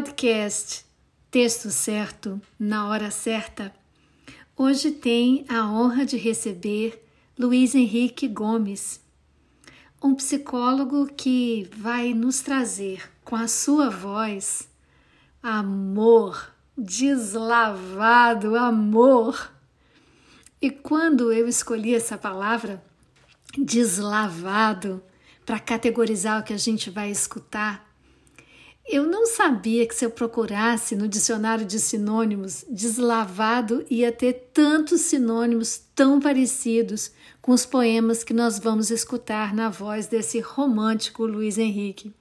podcast Texto Certo na Hora Certa hoje tem a honra de receber Luiz Henrique Gomes, um psicólogo que vai nos trazer com a sua voz amor, deslavado amor. E quando eu escolhi essa palavra, deslavado, para categorizar o que a gente vai escutar, eu não sabia que se eu procurasse no dicionário de sinônimos, deslavado ia ter tantos sinônimos tão parecidos com os poemas que nós vamos escutar na voz desse romântico Luiz Henrique.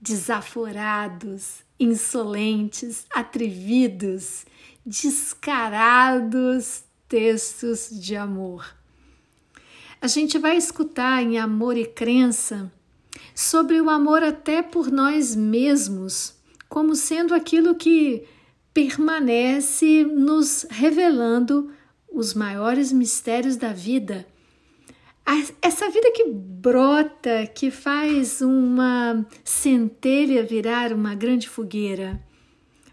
Desaforados, insolentes, atrevidos, descarados textos de amor. A gente vai escutar em Amor e Crença sobre o amor até por nós mesmos, como sendo aquilo que permanece nos revelando os maiores mistérios da vida. Essa vida que brota, que faz uma centelha virar uma grande fogueira.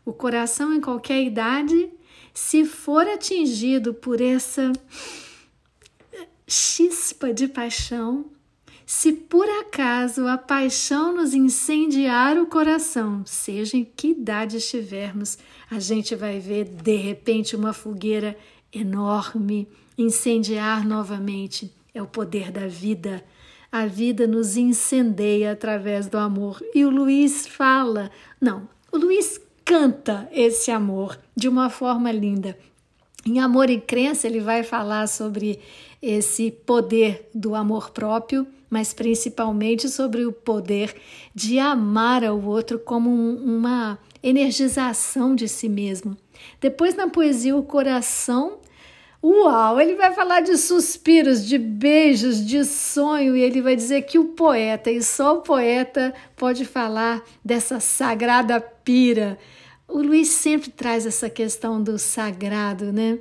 O coração, em qualquer idade, se for atingido por essa chispa de paixão, se por acaso a paixão nos incendiar o coração, seja em que idade estivermos, a gente vai ver de repente uma fogueira enorme incendiar novamente. É o poder da vida. A vida nos incendeia através do amor. E o Luiz fala, não, o Luiz canta esse amor de uma forma linda. Em Amor e Crença, ele vai falar sobre esse poder do amor próprio mas principalmente sobre o poder de amar ao outro como um, uma energização de si mesmo. Depois, na poesia O Coração, uau, ele vai falar de suspiros, de beijos, de sonho, e ele vai dizer que o poeta, e só o poeta, pode falar dessa sagrada pira. O Luiz sempre traz essa questão do sagrado, né?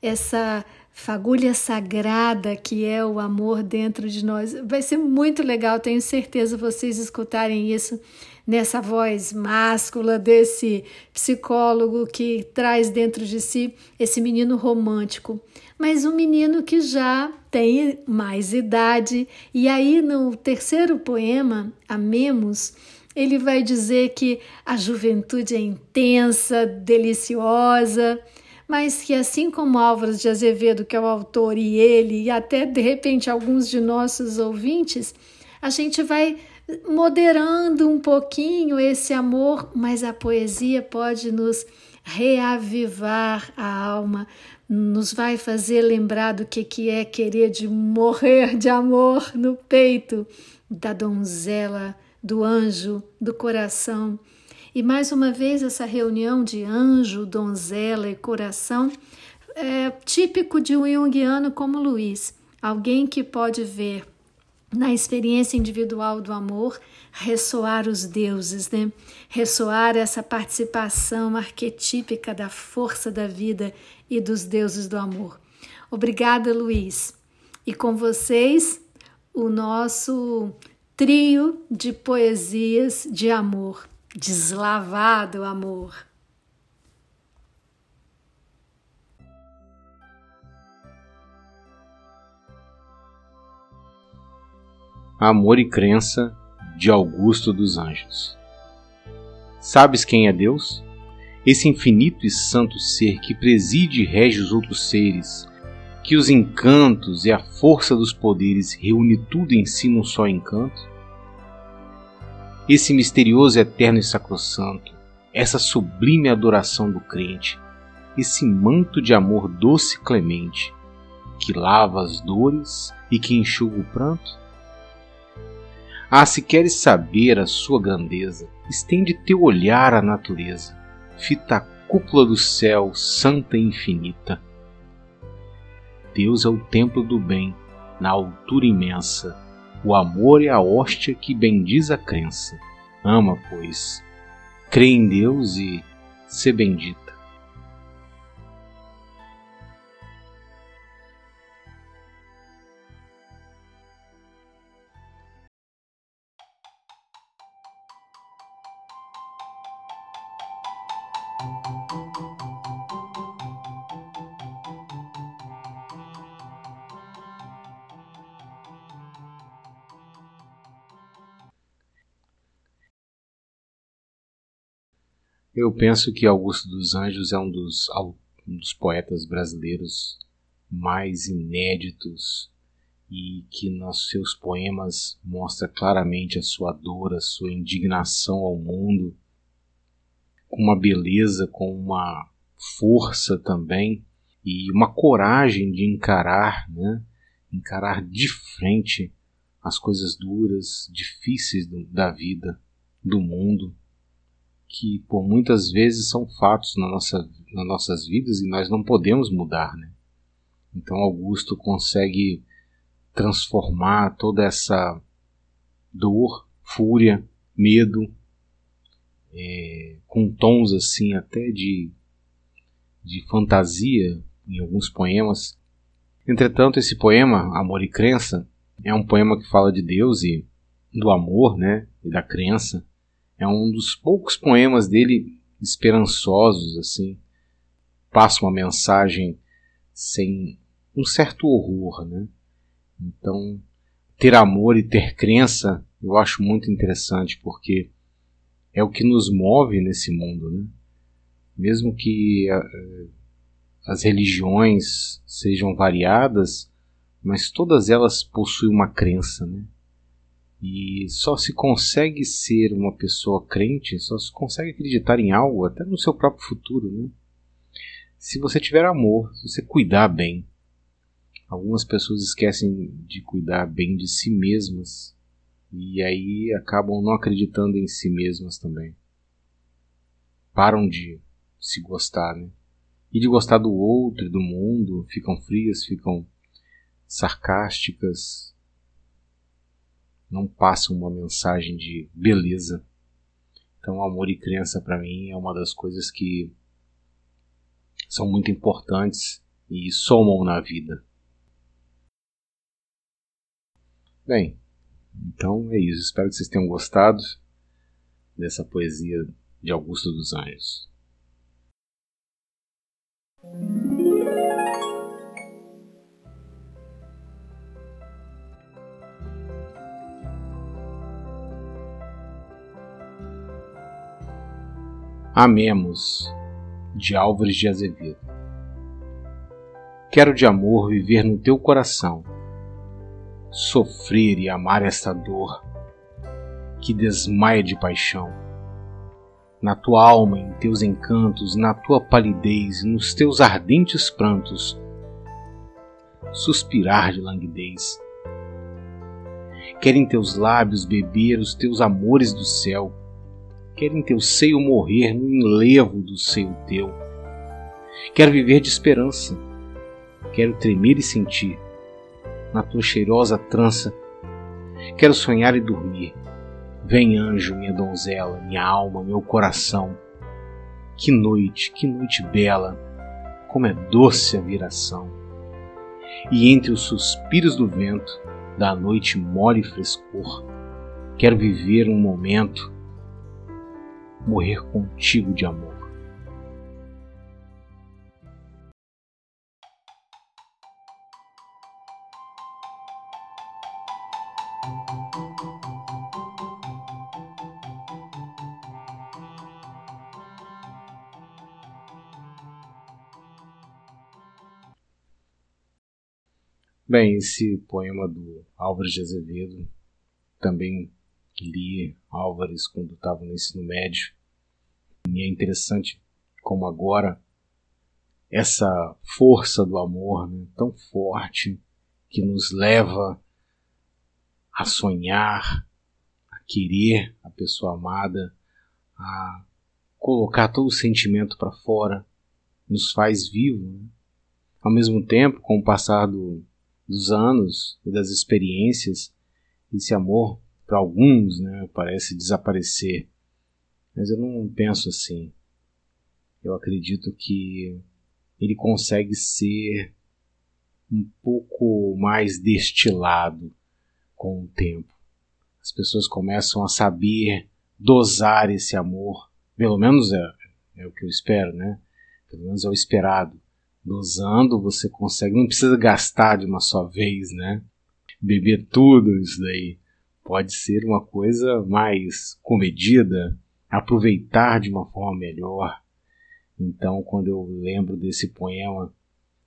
Essa fagulha sagrada que é o amor dentro de nós. Vai ser muito legal, tenho certeza vocês escutarem isso nessa voz máscula desse psicólogo que traz dentro de si esse menino romântico, mas um menino que já tem mais idade. E aí no terceiro poema, Amemos, ele vai dizer que a juventude é intensa, deliciosa, mas que assim como Álvares de Azevedo, que é o autor, e ele, e até de repente alguns de nossos ouvintes, a gente vai moderando um pouquinho esse amor, mas a poesia pode nos reavivar a alma, nos vai fazer lembrar do que, que é querer de morrer de amor no peito da donzela, do anjo, do coração e mais uma vez, essa reunião de anjo, donzela e coração é típico de um junguiano como Luiz, alguém que pode ver na experiência individual do amor ressoar os deuses, né? Ressoar essa participação arquetípica da força da vida e dos deuses do amor. Obrigada, Luiz. E com vocês, o nosso trio de poesias de amor deslavado amor. Amor e Crença de Augusto dos Anjos. Sabes quem é Deus? Esse infinito e santo ser que preside e rege os outros seres, que os encantos e a força dos poderes reúne tudo em si num só encanto? Esse misterioso, eterno e sacrossanto, essa sublime adoração do crente, esse manto de amor doce e clemente, que lava as dores e que enxuga o pranto? Ah, se queres saber a sua grandeza, estende teu olhar à natureza, fita a cúpula do céu, santa e infinita. Deus é o templo do bem, na altura imensa, o amor é a hóstia que bendiz a crença. Ama, pois, crê em Deus e se bendita. Eu penso que Augusto dos Anjos é um dos, um dos poetas brasileiros mais inéditos e que nos seus poemas mostra claramente a sua dor, a sua indignação ao mundo, com uma beleza, com uma força também e uma coragem de encarar, né? encarar de frente as coisas duras, difíceis do, da vida, do mundo que por muitas vezes são fatos na nossa, nas nossas vidas e nós não podemos mudar. Né? Então Augusto consegue transformar toda essa dor, fúria, medo, é, com tons assim até de, de fantasia em alguns poemas. Entretanto, esse poema, Amor e Crença, é um poema que fala de Deus e do amor, né, e da crença. É um dos poucos poemas dele esperançosos, assim. Passa uma mensagem sem um certo horror, né? Então, ter amor e ter crença eu acho muito interessante porque é o que nos move nesse mundo, né? Mesmo que uh, as religiões sejam variadas, mas todas elas possuem uma crença, né? E só se consegue ser uma pessoa crente, só se consegue acreditar em algo, até no seu próprio futuro, né? Se você tiver amor, se você cuidar bem. Algumas pessoas esquecem de cuidar bem de si mesmas e aí acabam não acreditando em si mesmas também. Param de se gostar, né? E de gostar do outro e do mundo, ficam frias, ficam sarcásticas, não passam uma mensagem de beleza. Então, amor e crença para mim é uma das coisas que são muito importantes e somam na vida. Bem, então é isso. Espero que vocês tenham gostado dessa poesia de Augusto dos Anjos. Amemos, de Álvares de Azevedo. Quero de amor viver no teu coração, sofrer e amar esta dor que desmaia de paixão. Na tua alma, em teus encantos, na tua palidez, nos teus ardentes prantos, suspirar de languidez. Quero em teus lábios beber os teus amores do céu Quero em teu seio morrer no enlevo do seio teu. Quero viver de esperança. Quero tremer e sentir na tua cheirosa trança. Quero sonhar e dormir. Vem, anjo, minha donzela, minha alma, meu coração. Que noite, que noite bela, como é doce a viração. E entre os suspiros do vento, da noite mole frescor, quero viver um momento morrer contigo de amor. Bem, esse poema do Álvares de Azevedo também li Álvares quando estava no ensino médio e é interessante como agora essa força do amor né, tão forte que nos leva a sonhar, a querer a pessoa amada, a colocar todo o sentimento para fora, nos faz vivo. Né? Ao mesmo tempo, com o passar do, dos anos e das experiências, esse amor, para alguns, né, parece desaparecer. Mas eu não penso assim. Eu acredito que ele consegue ser um pouco mais destilado com o tempo. As pessoas começam a saber dosar esse amor, pelo menos é, É o que eu espero, né? Pelo menos é o esperado. Dosando, você consegue, não precisa gastar de uma só vez, né? Beber tudo isso daí. Pode ser uma coisa mais comedida, aproveitar de uma forma melhor. Então, quando eu lembro desse poema,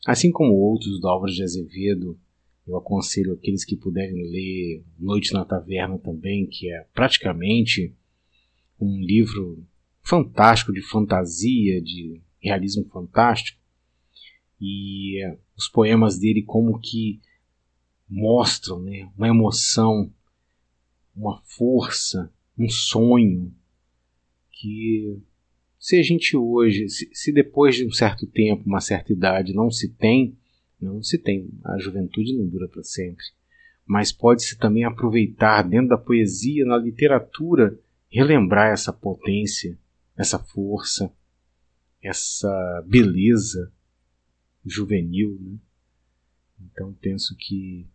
assim como outros do Álvaro de Azevedo, eu aconselho aqueles que puderem ler Noite na Taverna também, que é praticamente um livro fantástico de fantasia, de realismo fantástico. E é, os poemas dele como que mostram né, uma emoção, uma força, um sonho que se a gente hoje, se, se depois de um certo tempo, uma certa idade, não se tem, não se tem. A juventude não dura para sempre. Mas pode-se também aproveitar dentro da poesia, na literatura, relembrar essa potência, essa força, essa beleza juvenil. Né? Então penso que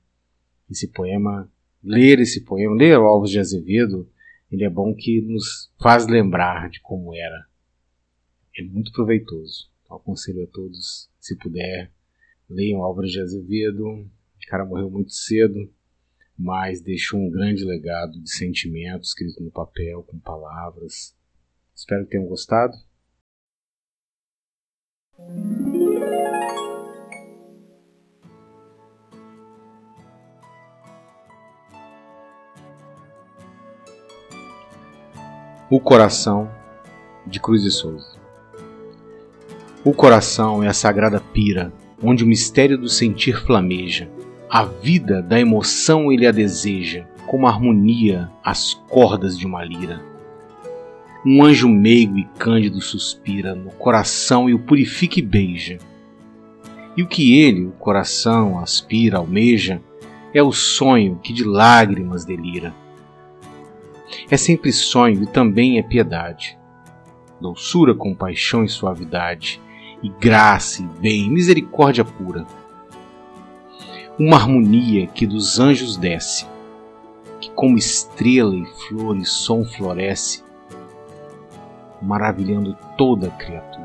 esse poema, ler esse poema, ler Alves de Azevedo, ele é bom que nos faz lembrar de como era. É muito proveitoso. Então, aconselho a todos, se puder, Leiam Álvaro de Azevedo. O cara morreu muito cedo, mas deixou um grande legado de sentimentos escrito no papel, com palavras. Espero que tenham gostado. O coração de Cruz de Souza. O coração é a sagrada pira onde o mistério do sentir flameja. A vida da emoção ele a deseja, como harmonia as cordas de uma lira. Um anjo meigo e cândido suspira no coração e o purifica e beija. E o que ele, o coração, aspira, almeja, é o sonho que de lágrimas delira. É sempre sonho e também é piedade, doçura, compaixão e suavidade, e graça e bem, misericórdia pura. Uma harmonia que dos anjos desce, que como estrela e flor e som floresce, maravilhando toda a criatura.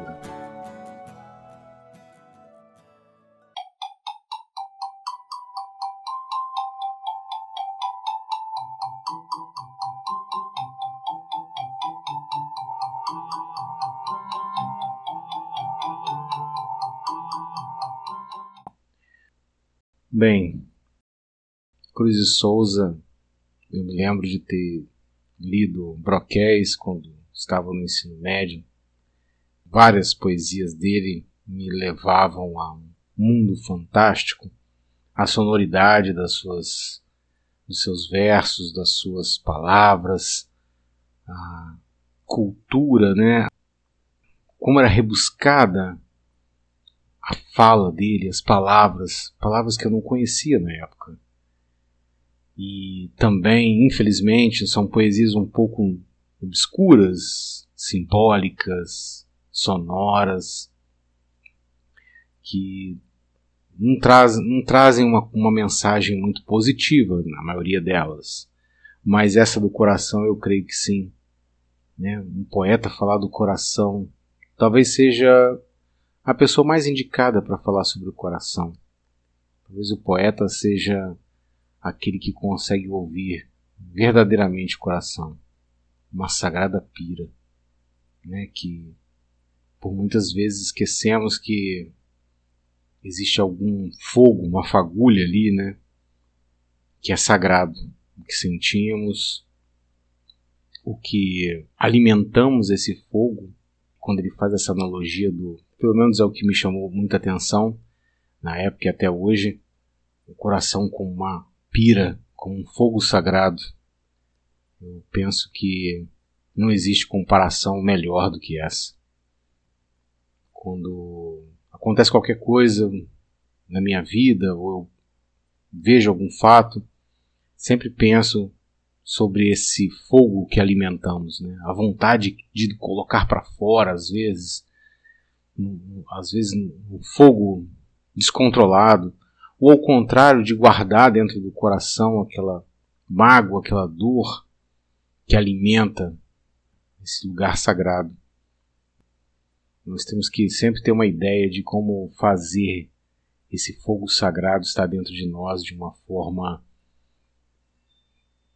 Bem, Cruz de Souza, eu me lembro de ter lido Broquéis quando estava no ensino médio. Várias poesias dele me levavam a um mundo fantástico, a sonoridade das suas dos seus versos, das suas palavras, a cultura, né? Como era rebuscada a fala dele, as palavras, palavras que eu não conhecia na época. E também, infelizmente, são poesias um pouco obscuras, simbólicas, sonoras, que não, traz, não trazem uma, uma mensagem muito positiva, na maioria delas. Mas essa do coração eu creio que sim. Né? Um poeta falar do coração talvez seja a pessoa mais indicada para falar sobre o coração. Talvez o poeta seja aquele que consegue ouvir verdadeiramente o coração, uma sagrada pira, né, que por muitas vezes esquecemos que existe algum fogo, uma fagulha ali, né, que é sagrado, o que sentimos, o que alimentamos esse fogo, quando ele faz essa analogia do pelo menos é o que me chamou muita atenção na época e até hoje, o coração como uma pira, como um fogo sagrado. Eu penso que não existe comparação melhor do que essa. Quando acontece qualquer coisa na minha vida, ou eu vejo algum fato, sempre penso sobre esse fogo que alimentamos, né? a vontade de colocar para fora, às vezes, às vezes um fogo descontrolado, ou ao contrário de guardar dentro do coração aquela mágoa, aquela dor que alimenta esse lugar sagrado. Nós temos que sempre ter uma ideia de como fazer esse fogo sagrado estar dentro de nós de uma forma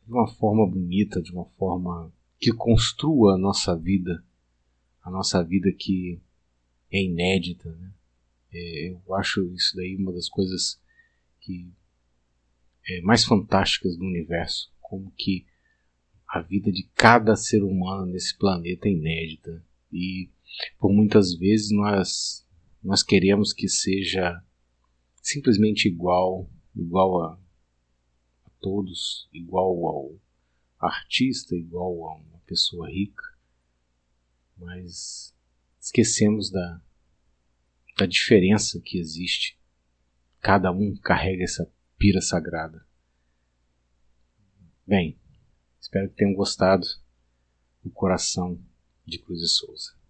de uma forma bonita, de uma forma que construa a nossa vida, a nossa vida que é inédita. Né? É, eu acho isso daí uma das coisas que é, mais fantásticas do universo, como que a vida de cada ser humano nesse planeta é inédita e por muitas vezes nós nós queremos que seja simplesmente igual, igual a, a todos, igual ao artista, igual a uma pessoa rica, mas esquecemos da, da diferença que existe. Cada um carrega essa pira sagrada. Bem, espero que tenham gostado do coração de Cruz e Souza.